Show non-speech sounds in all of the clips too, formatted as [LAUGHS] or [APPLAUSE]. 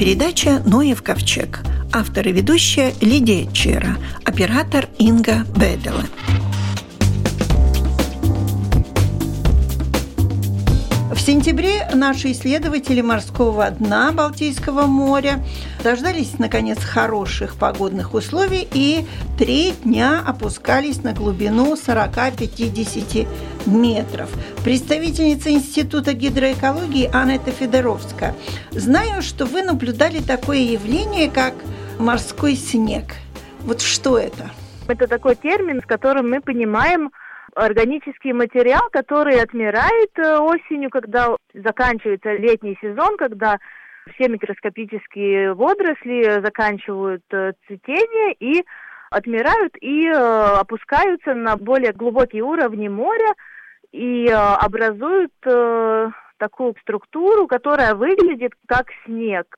передача «Ноев ковчег». Автор и ведущая Лидия Чера, оператор Инга Бедела. В сентябре наши исследователи морского дна Балтийского моря дождались, наконец, хороших погодных условий и три дня опускались на глубину 40-50 метров. Представительница Института гидроэкологии Анетта Федоровская. Знаю, что вы наблюдали такое явление, как морской снег. Вот что это? Это такой термин, с которым мы понимаем органический материал, который отмирает э, осенью, когда заканчивается летний сезон, когда все микроскопические водоросли заканчивают э, цветение и отмирают и э, опускаются на более глубокие уровни моря и образуют такую структуру, которая выглядит как снег.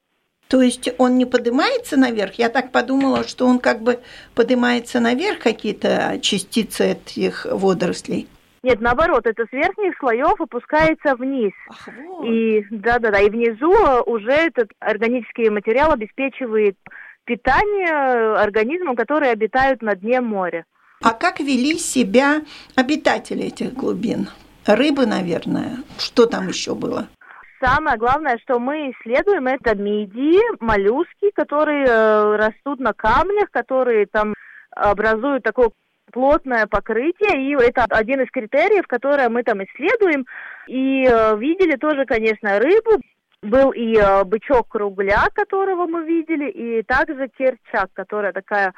То есть он не поднимается наверх? Я так подумала, что он как бы поднимается наверх, какие-то частицы этих водорослей. Нет, наоборот, это с верхних слоев опускается вниз. Ах, вот. И да, да, да, и внизу уже этот органический материал обеспечивает питание организмам, которые обитают на дне моря. А как вели себя обитатели этих глубин? Рыбы, наверное. Что там еще было? самое главное, что мы исследуем, это мидии, моллюски, которые э, растут на камнях, которые там образуют такое плотное покрытие, и это один из критериев, которые мы там исследуем. И э, видели тоже, конечно, рыбу. Был и э, бычок кругля, которого мы видели, и также керчак, которая такая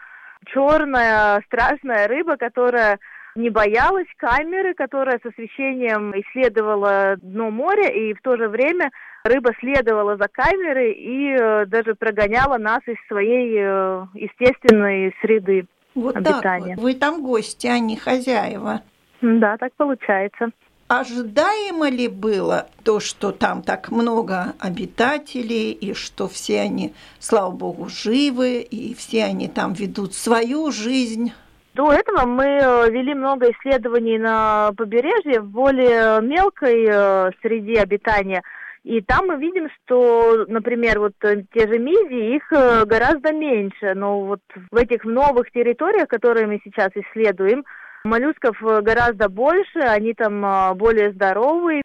черная, страшная рыба, которая не боялась камеры, которая с освещением исследовала дно моря, и в то же время рыба следовала за камерой и э, даже прогоняла нас из своей э, естественной среды вот обитания. Так вот. Вы там гости, а не хозяева. Да, так получается. Ожидаемо ли было то, что там так много обитателей, и что все они, слава богу, живы, и все они там ведут свою жизнь? До этого мы э, вели много исследований на побережье в более мелкой э, среде обитания. И там мы видим, что, например, вот э, те же мидии, их гораздо меньше. Но вот в этих новых территориях, которые мы сейчас исследуем, моллюсков гораздо больше, они там более здоровые,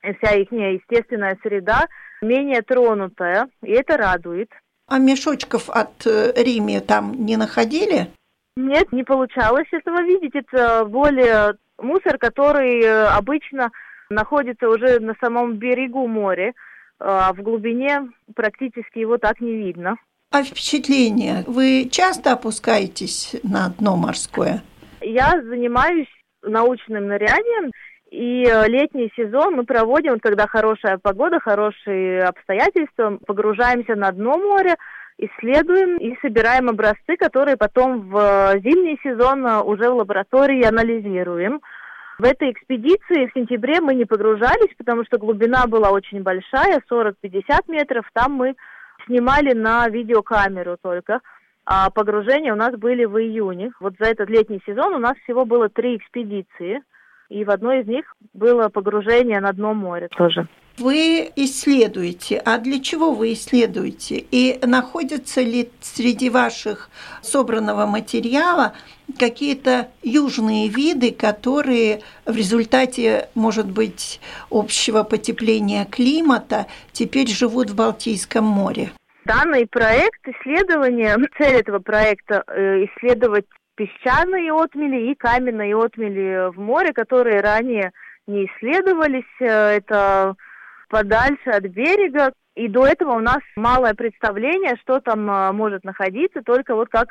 вся их естественная среда менее тронутая, и это радует. А мешочков от Риме там не находили? Нет, не получалось этого видеть. Это более мусор, который э, обычно находится уже на самом берегу моря, а в глубине практически его так не видно. А впечатление? Вы часто опускаетесь на дно морское? Я занимаюсь научным нырянием, и э, летний сезон мы проводим, когда хорошая погода, хорошие обстоятельства, погружаемся на дно моря, исследуем и собираем образцы, которые потом в э, зимний сезон э, уже в лаборатории анализируем. В этой экспедиции в сентябре мы не погружались, потому что глубина была очень большая, 40-50 метров. Там мы снимали на видеокамеру только. А погружения у нас были в июне. Вот за этот летний сезон у нас всего было три экспедиции. И в одной из них было погружение на дно моря тоже вы исследуете. А для чего вы исследуете? И находятся ли среди ваших собранного материала какие-то южные виды, которые в результате, может быть, общего потепления климата теперь живут в Балтийском море? Данный проект исследования, [CLEARS THROAT] цель этого проекта э, исследовать песчаные отмели и каменные отмели в море, которые ранее не исследовались. Э, это подальше от берега. И до этого у нас малое представление, что там э, может находиться, только вот как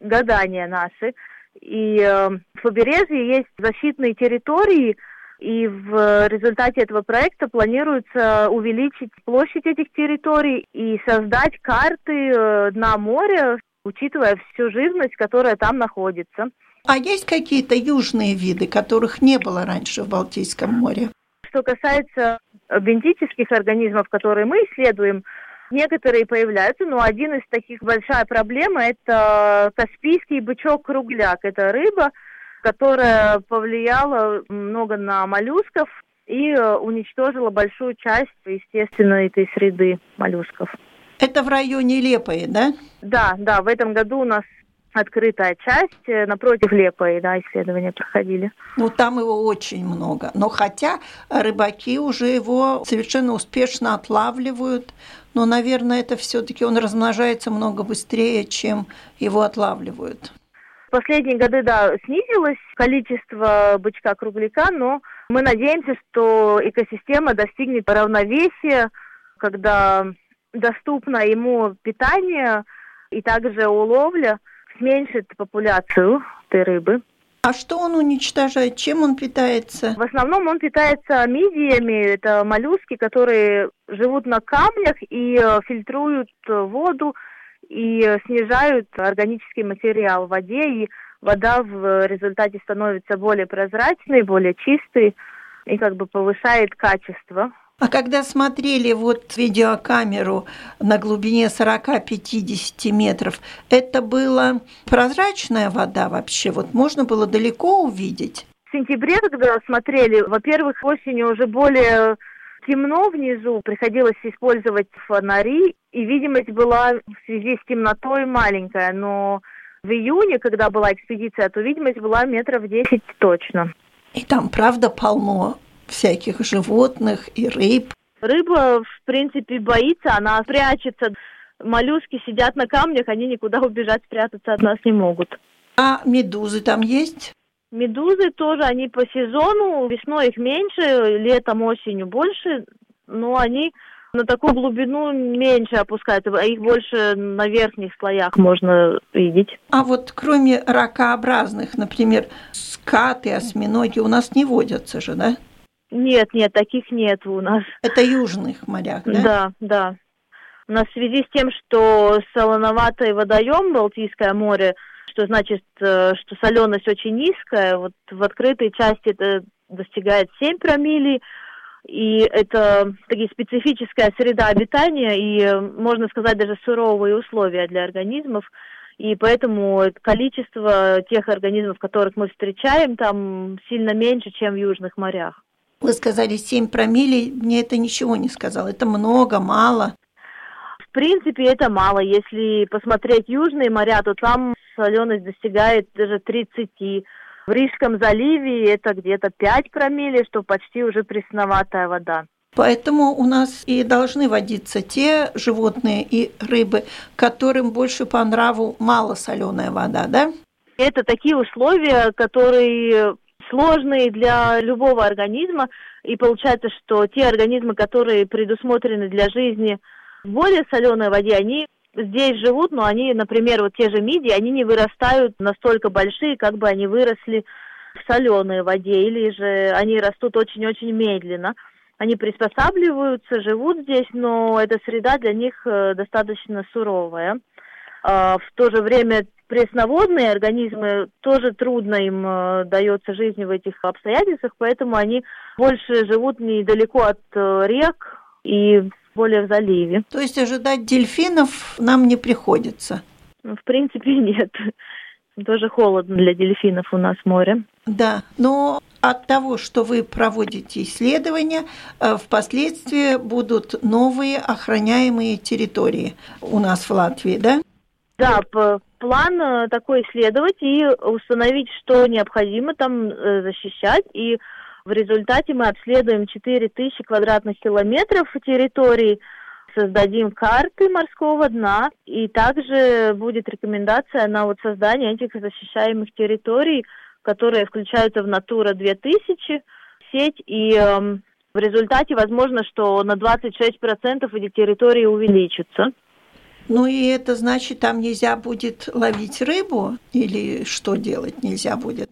гадания наши. И в побережье есть защитные территории, и в результате этого проекта планируется увеличить площадь этих территорий и создать карты э, дна моря, учитывая всю живность, которая там находится. А есть какие-то южные виды, которых не было раньше в Балтийском море? Что касается бентических организмов, которые мы исследуем, некоторые появляются, но один из таких большая проблема – это каспийский бычок-кругляк. Это рыба, которая повлияла много на моллюсков и уничтожила большую часть, естественно, этой среды моллюсков. Это в районе Лепои, да? Да, да, в этом году у нас открытая часть э, напротив Лепои, да, исследования проходили. Ну, там его очень много. Но хотя рыбаки уже его совершенно успешно отлавливают, но, наверное, это все-таки он размножается много быстрее, чем его отлавливают. Последние годы, да, снизилось количество бычка-кругляка, но мы надеемся, что экосистема достигнет равновесия, когда доступно ему питание и также уловля – зменшит популяцию этой рыбы. А что он уничтожает? Чем он питается? В основном он питается мидиями. Это моллюски, которые живут на камнях и э, фильтруют воду и снижают органический материал в воде. И вода в результате становится более прозрачной, более чистой и как бы повышает качество а когда смотрели вот видеокамеру на глубине 40-50 метров, это была прозрачная вода вообще? Вот можно было далеко увидеть? В сентябре, когда смотрели, во-первых, осенью уже более темно внизу, приходилось использовать фонари, и видимость была в связи с темнотой маленькая, но в июне, когда была экспедиция, то видимость была метров 10 точно. И там, правда, полно всяких животных и рыб. Рыба, в принципе, боится, она прячется. Моллюски сидят на камнях, они никуда убежать, спрятаться от нас не могут. А медузы там есть? Медузы тоже, они по сезону, весной их меньше, летом, осенью больше, но они на такую глубину меньше опускаются, а их больше на верхних слоях можно видеть. А вот кроме ракообразных, например, скаты, осьминоги у нас не водятся же, да? Нет, нет, таких нет у нас. Это южных морях, да? Да, да. У нас в связи с тем, что солоноватый водоем Балтийское море, что значит, э, что соленость очень низкая, вот в открытой части это достигает 7 промиллей, и это такие специфическая среда обитания и, можно сказать, даже суровые условия для организмов. И поэтому количество тех организмов, которых мы встречаем, там сильно меньше, чем в южных морях. Вы сказали 7 промилле, мне это ничего не сказал. Это много, мало? В принципе, это мало. Если посмотреть южные моря, то там соленость достигает даже 30. В Рижском заливе это где-то 5 промилле, что почти уже пресноватая вода. Поэтому у нас и должны водиться те животные и рыбы, которым больше по нраву мало соленая вода, да? Это такие условия, которые сложные для любого организма, и получается, что те организмы, которые предусмотрены для жизни в более соленой воде, они здесь живут, но они, например, вот те же мидии, они не вырастают настолько большие, как бы они выросли в соленой воде, или же они растут очень-очень медленно. Они приспосабливаются, живут здесь, но эта среда для них э, достаточно суровая. А в то же время пресноводные организмы тоже трудно им э, дается жизнь в этих обстоятельствах, поэтому они больше живут недалеко от э, рек и более в заливе. То есть ожидать дельфинов нам не приходится? В принципе, [LAUGHS] нет. Тоже холодно для дельфинов у нас море. Да, но от того, что вы проводите исследования, э, впоследствии будут новые охраняемые территории у нас в Латвии, да? Да, план э, такой исследовать и установить, что необходимо там э, защищать. И в результате мы обследуем 4000 квадратных километров территории, создадим карты морского дна, и также будет рекомендация на вот создание этих защищаемых территорий, которые включаются в Натура 2000 сеть, и э, в результате возможно, что на 26% эти территории увеличатся. Ну и это значит, там нельзя будет ловить рыбу или что делать нельзя будет?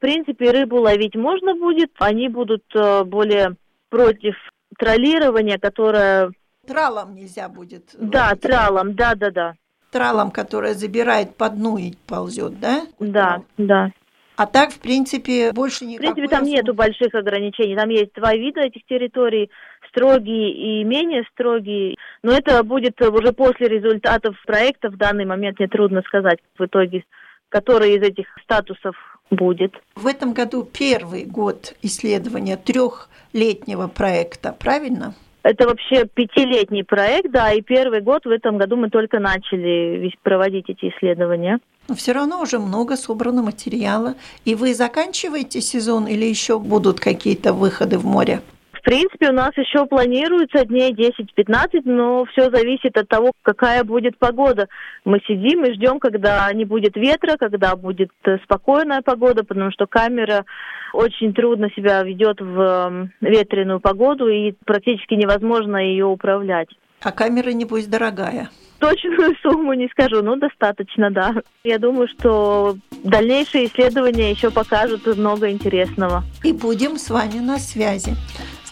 Принципе, рыбу ловить можно будет. Они будут э, более против троллирования, которое... Тралом нельзя будет. Да, ловить. тралом, да, да, да. Тралом, которая забирает по дну и ползет, да? Да, да. А так, в принципе, больше никакой... В принципе, там нету больших ограничений. Там есть два вида этих территорий, строгие и менее строгие. Но это будет уже после результатов проекта. В данный момент мне трудно сказать в итоге, который из этих статусов будет. В этом году первый год исследования трехлетнего проекта, правильно? Это вообще пятилетний проект, да, и первый год в этом году мы только начали проводить эти исследования. Но все равно уже много собрано материала. И вы заканчиваете сезон или еще будут какие-то выходы в море? В принципе, у нас еще планируется дней 10-15, но все зависит от того, какая будет погода. Мы сидим и ждем, когда не будет ветра, когда будет э, спокойная погода, потому что камера очень трудно себя ведет в эм, ветреную погоду и практически невозможно ее управлять. А камера, небось, дорогая? Точную [LAUGHS] сумму не скажу, но достаточно, да. Я думаю, что дальнейшие исследования еще покажут много интересного. И будем с вами на связи.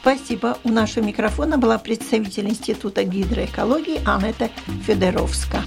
Спасибо. У нашего микрофона была представитель Института гидроэкологии Анетта Федоровска.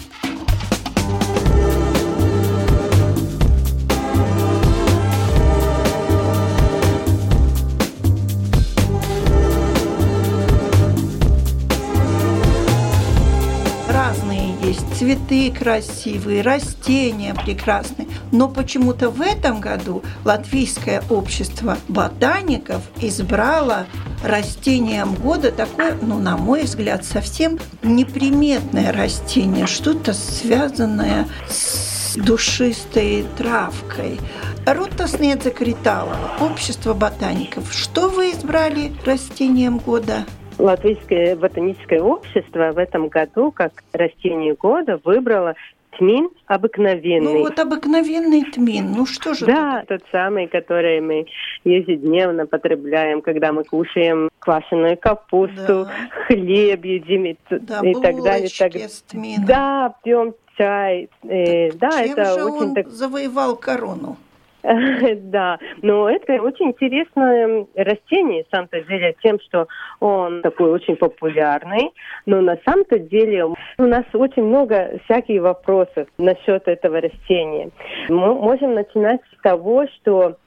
Цветы красивые, растения прекрасные. Но почему-то в этом году Латвийское общество ботаников избрало растением года такое, ну, на мой взгляд, совсем неприметное растение, что-то связанное с душистой травкой. Рута Снедзакриталова, Общество ботаников. Что вы избрали растением года? Латвийское ботаническое общество в этом году как растение года выбрало тмин обыкновенный. Ну вот обыкновенный тмин, ну что же Да, это? тот самый, который мы ежедневно потребляем, когда мы кушаем квашеную капусту, да. хлеб едим и, да, и так далее. Так... С тмином. Да, пьем чай. Э, да, Чем это же очень он так... завоевал корону? [LAUGHS] Да, но это очень интересное растение, самом-то деле, тем, что он такой очень популярный, но на самом-то деле у нас очень много всяких вопросов насчет этого растения. Мы можем начинать с того, что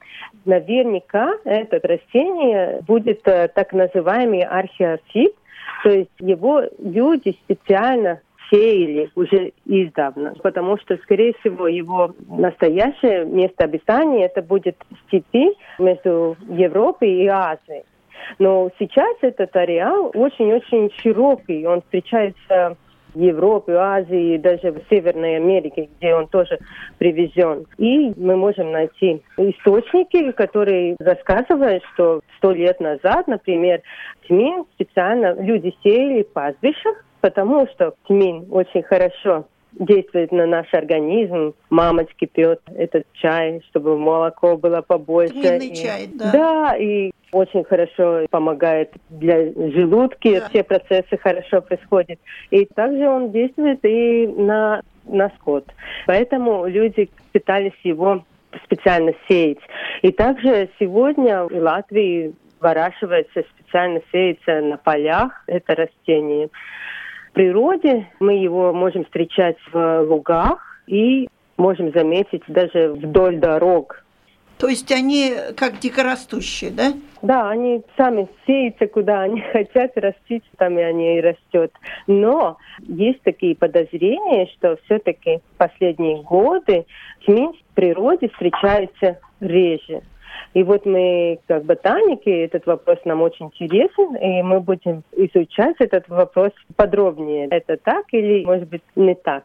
наверняка это растение будет э, так называемый археофит, то есть его люди специально сеяли уже издавна, потому что, скорее всего, его настоящее место обитания это будет степи между Европой и Азией. Но сейчас этот ареал очень-очень широкий, он встречается в Европе, Азии, даже в Северной Америке, где он тоже привезен. И мы можем найти источники, которые рассказывают, что сто лет назад, например, тмин специально люди сеяли в пастбищах, потому что тмин очень хорошо действует на наш организм. Мамочки пьет этот чай, чтобы молоко было побольше. Тминный и, чай, да. Да, и очень хорошо помогает для желудки, да. все процессы хорошо происходят. И также он действует и на, на скот. Поэтому люди пытались его специально сеять. И также сегодня в Латвии выращивается, специально сеется на полях это растение природе. Мы его можем встречать в лугах и можем заметить даже вдоль дорог. То есть они как дикорастущие, да? Да, они сами сеются, куда они [LAUGHS] хотят растить, там и они и растет. Но есть такие подозрения, что все-таки в последние годы тмин в природе встречается реже. И вот мы, как ботаники, этот вопрос нам очень интересен, и мы будем изучать этот вопрос подробнее. Это так или, может быть, не так?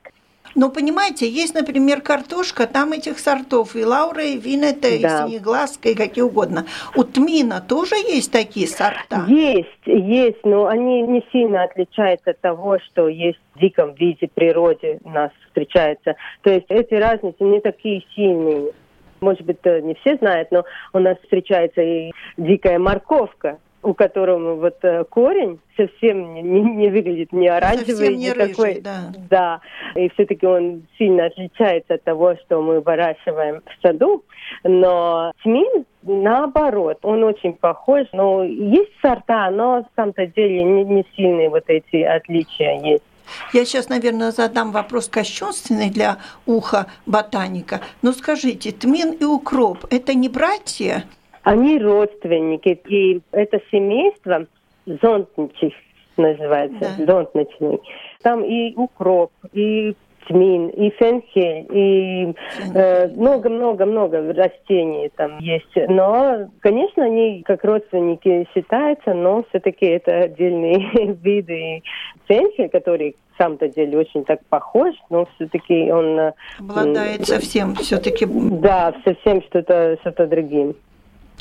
Ну, понимаете, есть, например, картошка, там этих сортов, и лаура, и винета, да. и синеглазка, и какие угодно. У тмина тоже есть такие сорта? Есть, есть, но они не сильно отличаются от того, что есть в диком виде природе у нас встречается. То есть эти разницы не такие сильные может быть, не все знают, но у нас встречается и дикая морковка, у которого вот э, корень совсем не, не выглядит не оранжевый, не, не такой, да. да, и все-таки он сильно отличается от того, что мы выращиваем в саду, но тмин наоборот, он очень похож, но есть сорта, но на самом-то деле не, не сильные вот эти отличия есть. Я сейчас, наверное, задам вопрос кощунственный для уха ботаника. Но скажите, тмин и укроп – это не братья? Они родственники. И это семейство зонтничих называется, да. зонтничный. Там и укроп, и тмин, и фенхель, и э, много-много-много э, растений там есть. Но, конечно, они как родственники считаются, но все-таки это отдельные [LAUGHS] виды. Фенхель, который самом-то деле очень так похож, но все-таки он... Э, Обладает совсем все-таки... Да, совсем что-то что другим.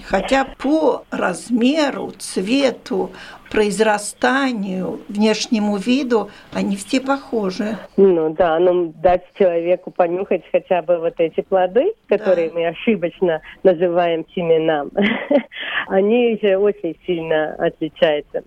Хотя по размеру, цвету, произрастанию, внешнему виду они все похожи. Ну да, но дать человеку понюхать хотя бы вот эти плоды, которые да. мы ошибочно называем семенам, [LAUGHS] они же очень сильно отличаются.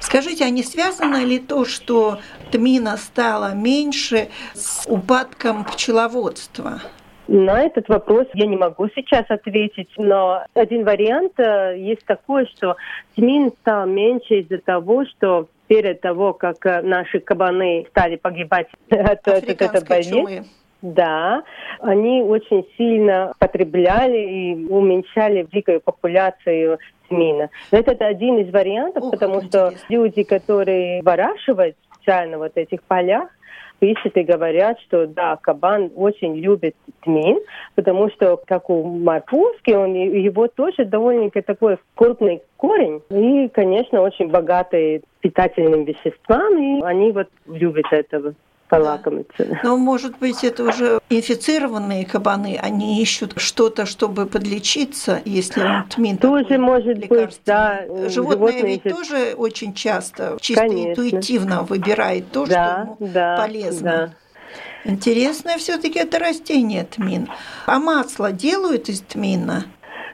Скажите, а не связано ли то, что тмина стала меньше с упадком пчеловодства? На этот вопрос я не могу сейчас ответить, но один вариант э, есть такой, что тмин стал меньше из-за того, что перед того, как э, наши кабаны стали погибать [LAUGHS] от, от этой болезни, да, они очень сильно потребляли и уменьшали дикую популяцию тмина. Но это один из вариантов, Ух, потому что люди, которые выращивают специально вот этих полях, пишут и говорят, что да, кабан очень любит тмин, потому что, как у морковки, он, его тоже довольно такой крупный корень. И, конечно, очень богатый питательными веществами, они вот любят этого полакомиться. Да. Но, может быть, это уже инфицированные кабаны, они ищут что-то, чтобы подлечиться, если он тмин Тоже может быть, да. Животные, Животные ведь тоже очень часто, чисто Конечно. интуитивно выбирает то, да, что ему да, полезно. Да. Интересное все-таки это растение тмин. А масло делают из тмина?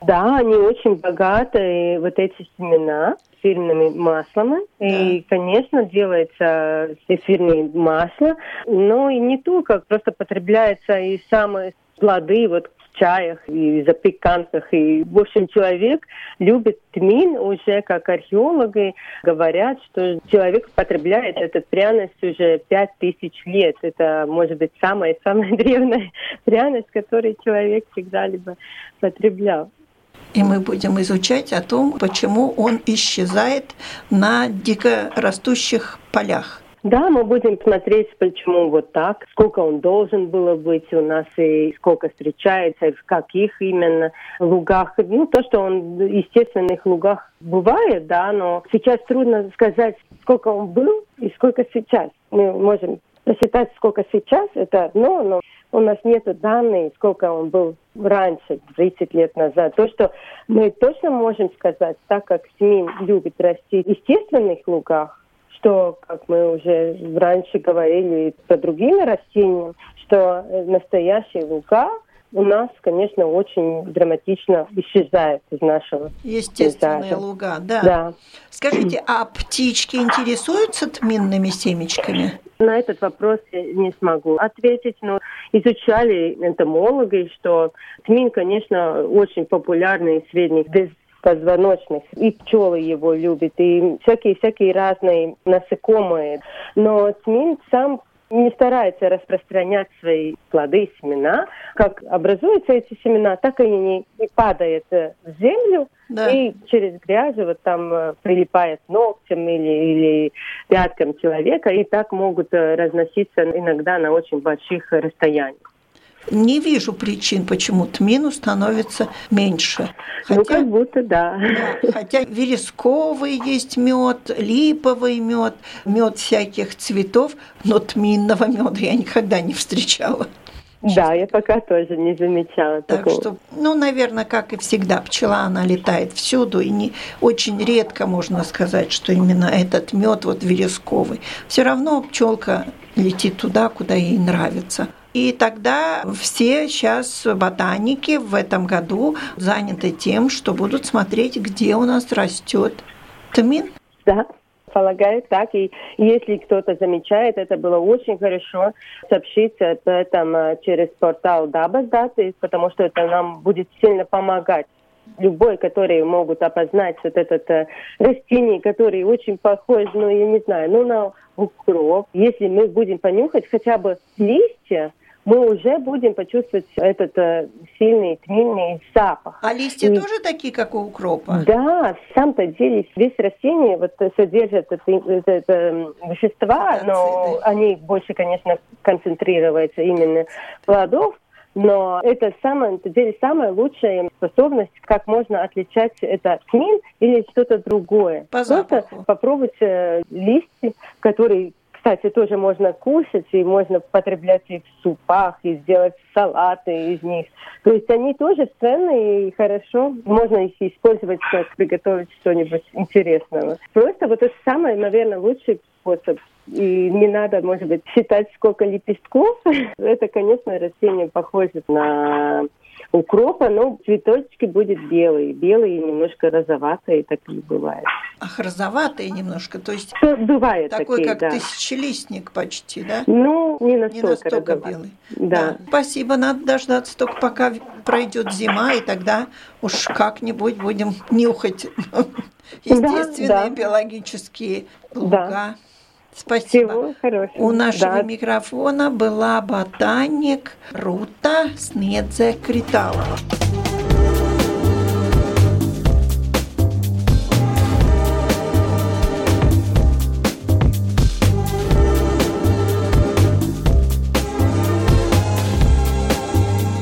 Да, они очень богатые, вот эти семена эфирными маслами. Да. И, конечно, делается эфирное масло, но и не только, просто потребляется и самые плоды вот в чаях и запеканках. И, в общем, человек любит тмин уже, как археологи говорят, что человек потребляет эту пряность уже пять тысяч лет. Это, может быть, самая-самая [LAUGHS] древняя пряность, которую человек всегда-либо потреблял. И мы будем изучать о том, почему он исчезает на дикорастущих полях. Да, мы будем смотреть, почему вот так, сколько он должен было быть у нас и сколько встречается, в каких именно лугах. Ну, то, что он в естественных лугах бывает, да, но сейчас трудно сказать, сколько он был и сколько сейчас. Мы можем посчитать, сколько сейчас, это одно, но у нас нет данных, сколько он был раньше, 30 лет назад. То, что мы точно можем сказать, так как СМИ любит расти в естественных лугах, что, как мы уже раньше говорили по другим растениям, что настоящие луга у нас, конечно, очень драматично исчезает из нашего Естественные пейзажа. луга, да. да. Скажите, а птички интересуются тминными семечками? На этот вопрос я не смогу ответить, но изучали энтомологи, что тмин, конечно, очень популярный средних позвоночных. И пчелы его любят, и всякие-всякие разные насекомые. Но тмин сам не старается распространять свои плоды и семена. Как образуются эти семена, так и они не падают в землю, да. и через грязь вот там э, прилипает ногтем или, или пяткам человека, и так могут э, разноситься иногда на очень больших расстояниях. Не вижу причин, почему тмину становится меньше. Хотя, ну, как будто да. да. Хотя вересковый есть мед, липовый мед, мед всяких цветов, но тминного меда я никогда не встречала. Да, я пока тоже не замечала так такого. что, ну, наверное, как и всегда, пчела, она летает всюду, и не очень редко можно сказать, что именно этот мед вот вересковый. Все равно пчелка летит туда, куда ей нравится. И тогда все сейчас ботаники в этом году заняты тем, что будут смотреть, где у нас растет тмин. Да, полагаю так. И если кто-то замечает, это было очень хорошо сообщить об этом э, через портал Дабас Даты, потому что это нам будет сильно помогать любой, которые могут опознать вот этот э, растение, который очень похож, ну, я не знаю, ну, на укроп. Если мы будем понюхать хотя бы листья, мы уже будем почувствовать этот э, сильный тминный запах. А листья и, тоже такие, как у укропа? Да, в самом-то деле весь растение вот содержит это, это, это вещества, Фотоциды. но они больше, конечно, концентрируются именно плодов, но это самое, на деле самая лучшая способность, как можно отличать это тмин или что-то другое. По Просто попробовать э, листья, которые кстати, тоже можно кушать, и можно потреблять их в супах, и сделать салаты из них. То есть они тоже ценные и хорошо. Можно их использовать, как приготовить что-нибудь интересного. Просто вот это самый, наверное, лучший способ. И не надо, может быть, считать, сколько лепестков. [LAUGHS] Это, конечно, растение похоже на укропа, но цветочки будет белые. Белые и немножко розоватые, такие бывают. Ах, розоватые немножко, то есть что бывает такой, такие, как да. тысячелистник почти, да? Ну, не настолько, не настолько белый. Да. да. Спасибо, надо дождаться только пока пройдет зима, и тогда уж как-нибудь будем нюхать естественные да, да. биологические луга. Да. Спасибо. Всего хорошего. У нашего Да. микрофона была ботаник Рута Снедзе Криталова.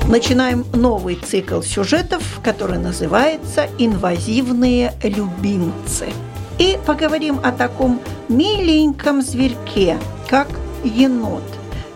Начинаем новый цикл сюжетов, который называется «Инвазивные любимцы». И поговорим о таком миленьком зверьке, как енот.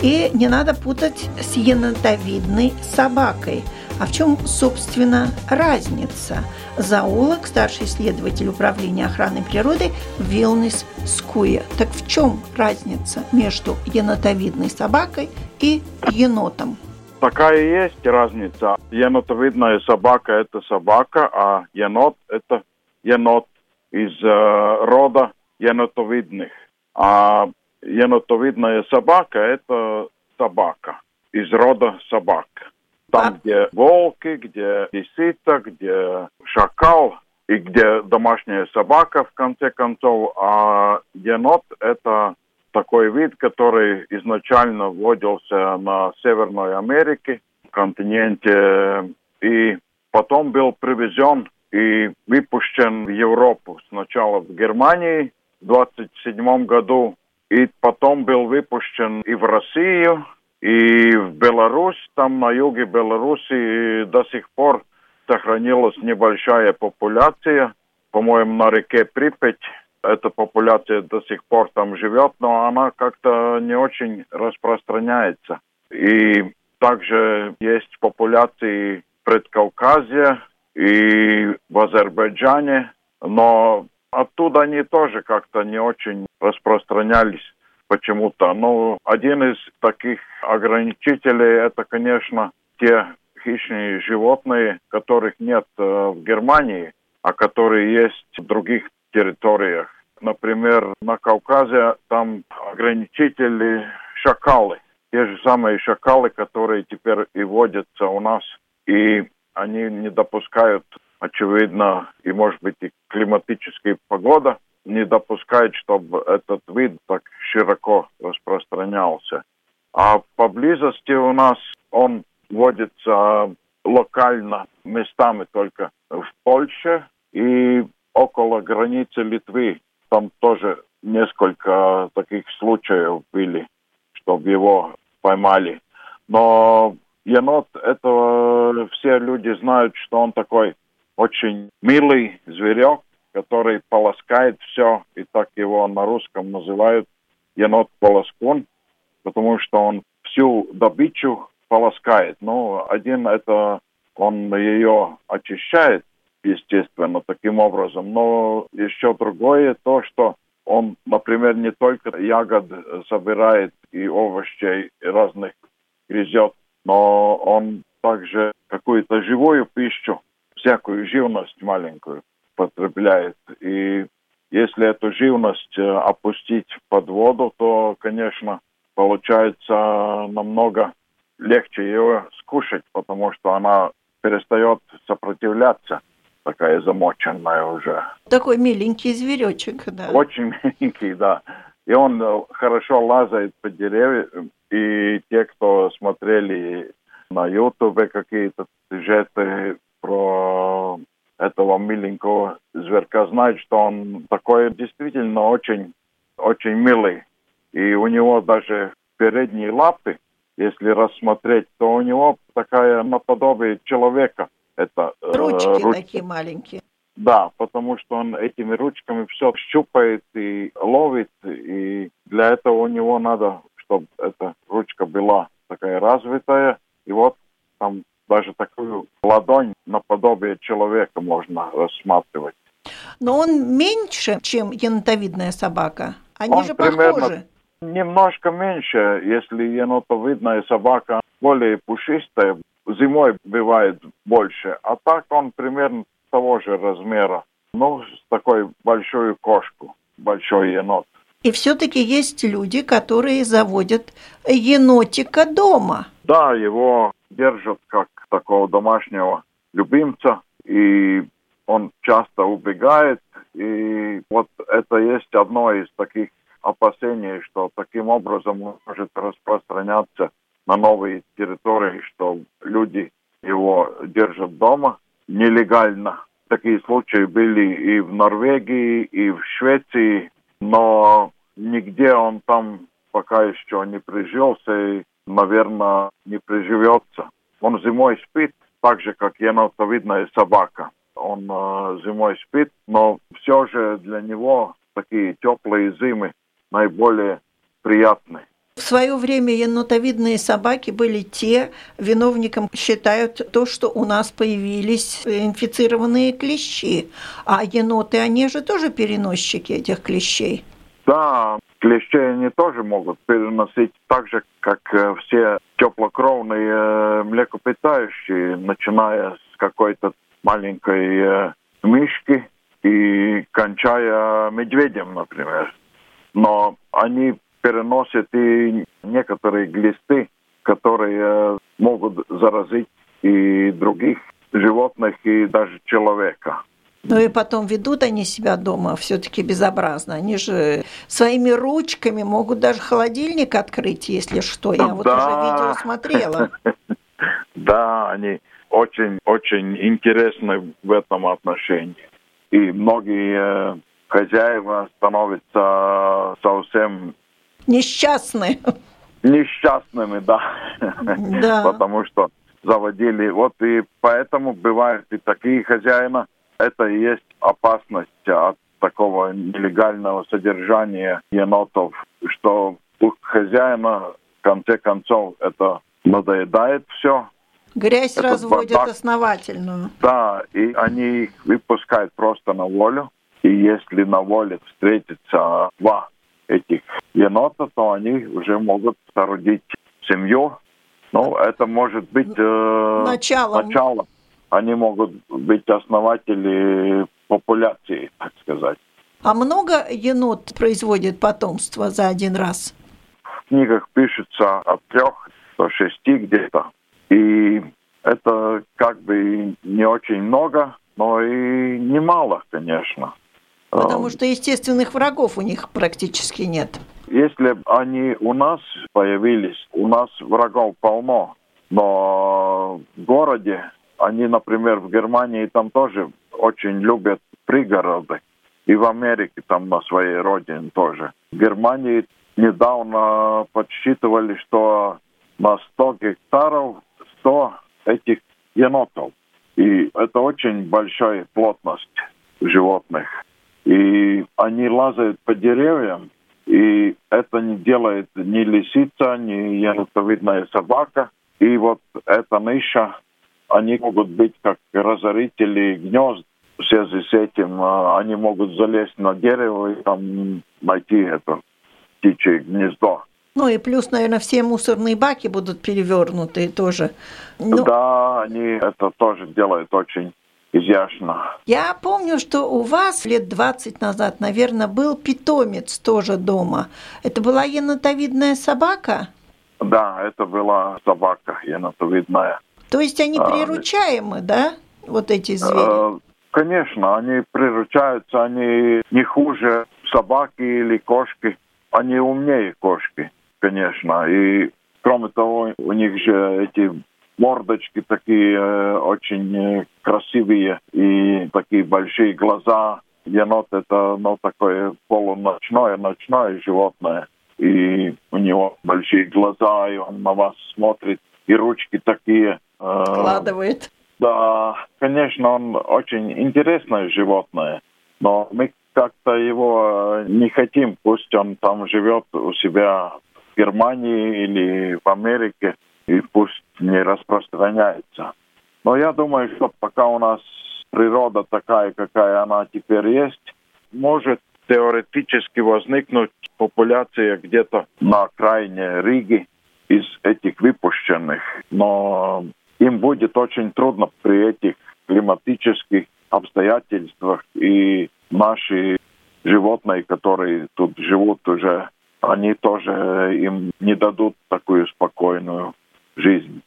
И не надо путать с енотовидной собакой. А в чем, собственно, разница? Зоолог, старший исследователь Управления охраны природы Вилнес Скуя. Так в чем разница между енотовидной собакой и енотом? Такая и есть разница. Енотовидная собака – это собака, а енот – это енот из э, рода енотовидных. А енотовидная собака – это собака из рода собак. Там, А- где волки, где лисица, где шакал и где домашняя собака, в конце концов. А енот – это такой вид, который изначально вводился на Северной Америке, континенте, и потом был привезен и выпущен в Европу. Сначала в Германии в 27 году, и потом был выпущен и в Россию, и в Беларусь. Там на юге Беларуси до сих пор сохранилась небольшая популяция. По-моему, на реке Припять эта популяция до сих пор там живет, но она как-то не очень распространяется. И также есть популяции Предкавказья и в Азербайджане, но оттуда они тоже как-то не очень распространялись почему-то. Ну, один из таких ограничителей это, конечно, те хищные животные, которых нет э, в Германии, а которые есть в других территориях. Например, на Кавказе там ограничители шакалы. Те же самые шакалы, которые теперь и водятся у нас. И они не допускают, очевидно, и может быть и климатическая погода не допускает, чтобы этот вид так широко распространялся. А поблизости у нас он водится локально, местами только в Польше и около границы Литвы. Там тоже несколько таких случаев были, чтобы его поймали. Но енот, это все люди знают, что он такой очень милый зверек, который полоскает все, и так его на русском называют енот-полоскун, потому что он всю добычу полоскает. Ну, один это он ее очищает, естественно, таким образом. Но еще другое то, что он, например, не только ягод собирает и овощей разных грызет, но он также какую-то живую пищу, всякую живность маленькую потребляет. И если эту живность э, опустить под воду, то, конечно, получается намного легче ее скушать, потому что она перестает сопротивляться, такая замоченная уже. Такой миленький зверечек, да. Очень [LAUGHS] миленький, да. И он э, хорошо лазает по деревьям И те, кто смотрели на Ютубе какие-то сюжеты про этого миленького зверка, знают, что он такой действительно очень, очень милый. И у него даже передние лапы, если рассмотреть, то у него такая наподобие человека. Это э, ручки, э, ручки такие маленькие. Да, потому что он этими ручками все щупает и ловит, и для этого у него надо, была такая развитая, и вот там даже такую ладонь наподобие человека можно рассматривать. Но он меньше, чем енотовидная собака. Они он же похожи. Немножко меньше, если енотовидная собака более пушистая, зимой бывает больше, а так он примерно того же размера. Ну, с такой большой кошку, большой енот. И все-таки есть люди, которые заводят енотика дома. Да, его держат как такого домашнего любимца, и он часто убегает, и вот это есть одно из таких опасений, что таким образом может распространяться на новые территории, что люди его держат дома нелегально. Такие случаи были и в Норвегии, и в Швеции, нигде он там пока еще не прижился и, наверное, не приживется. Он зимой спит, так же, как енотовидная собака. Он э, зимой спит, но все же для него такие теплые зимы наиболее приятные. В свое время енотовидные собаки были те, виновником считают то, что у нас появились инфицированные клещи. А еноты, они же тоже переносчики этих клещей. Да, клещей они тоже могут переносить так же, как э, все теплокровные э, млекопитающие, начиная с какой-то маленькой э, мышки и кончая медведем, например. Но они переносят и некоторые глисты, которые могут заразить и других животных, и даже человека. Ну и потом ведут они себя дома все-таки безобразно. Они же своими ручками могут даже холодильник открыть, если что. Я да. вот уже видео смотрела. [LAUGHS] Да, они очень-очень интересны в этом отношении. И многие хозяева становятся совсем Несчастные. Несчастными, да. Да. [LAUGHS] Потому что заводили. Вот и поэтому бывают и такие хозяина. Это и есть опасность от такого нелегального содержания енотов, что у хозяина в конце концов это надоедает все. Грязь Этот разводят бардак. основательную. Да, и они их выпускают просто на волю. И если на воле встретится два этих енота, то они уже могут родить семью. Ну, это может быть э, началом. началом. Они могут быть основатели популяции, так сказать. А много енот производит потомство за один раз? В книгах пишется от трех до шести где-то. И это как бы не очень много, но и немало, конечно. Потому что естественных врагов у них практически нет. Если они у нас появились, у нас врагов полно, но в городе, они, например, в Германии там тоже очень любят пригороды. И в Америке там на своей родине тоже. В Германии недавно подсчитывали, что на 100 гектаров 100 этих енотов. И это очень большая плотность животных и они лазают по деревьям, и это не делает ни лисица, ни енотовидная собака. И вот эта ниша, они могут быть как разорители гнезд. В связи с этим а, они могут залезть на дерево и там найти это птичье гнездо. Ну и плюс, наверное, все мусорные баки будут перевернуты тоже. Ну... Да, они это тоже делают очень изящно. Я помню, что у вас лет 20 назад, наверное, был питомец тоже дома. Это была енотовидная собака? Да, это была собака енотовидная. То есть они а, приручаемы, да, вот эти звери? Э, конечно, они приручаются, они не хуже собаки или кошки. Они умнее кошки, конечно. И Кроме того, у них же эти мордочки такие э, очень э, красивые и такие большие глаза. Енот это ну, такое полуночное, ночное животное. И у него большие глаза, и он на вас смотрит, и ручки такие. Э, Складывает. Да, конечно, он очень интересное животное, но мы как-то его не хотим, пусть он там живет у себя в Германии или в Америке, и пусть не распространяется. Но я думаю, что пока у нас природа такая, какая она теперь есть, может теоретически возникнуть популяция где-то на окраине Риги из этих выпущенных. Но им будет очень трудно при этих климатических обстоятельствах и наши животные, которые тут живут уже, они тоже им не дадут такую спокойную жизнь.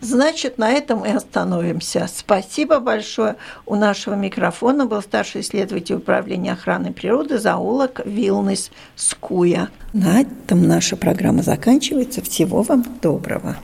Значит, на этом и остановимся. Спасибо большое. У нашего микрофона был старший исследователь управления охраны природы зоолог Вилнес Скуя. На этом наша программа заканчивается. Всего вам доброго.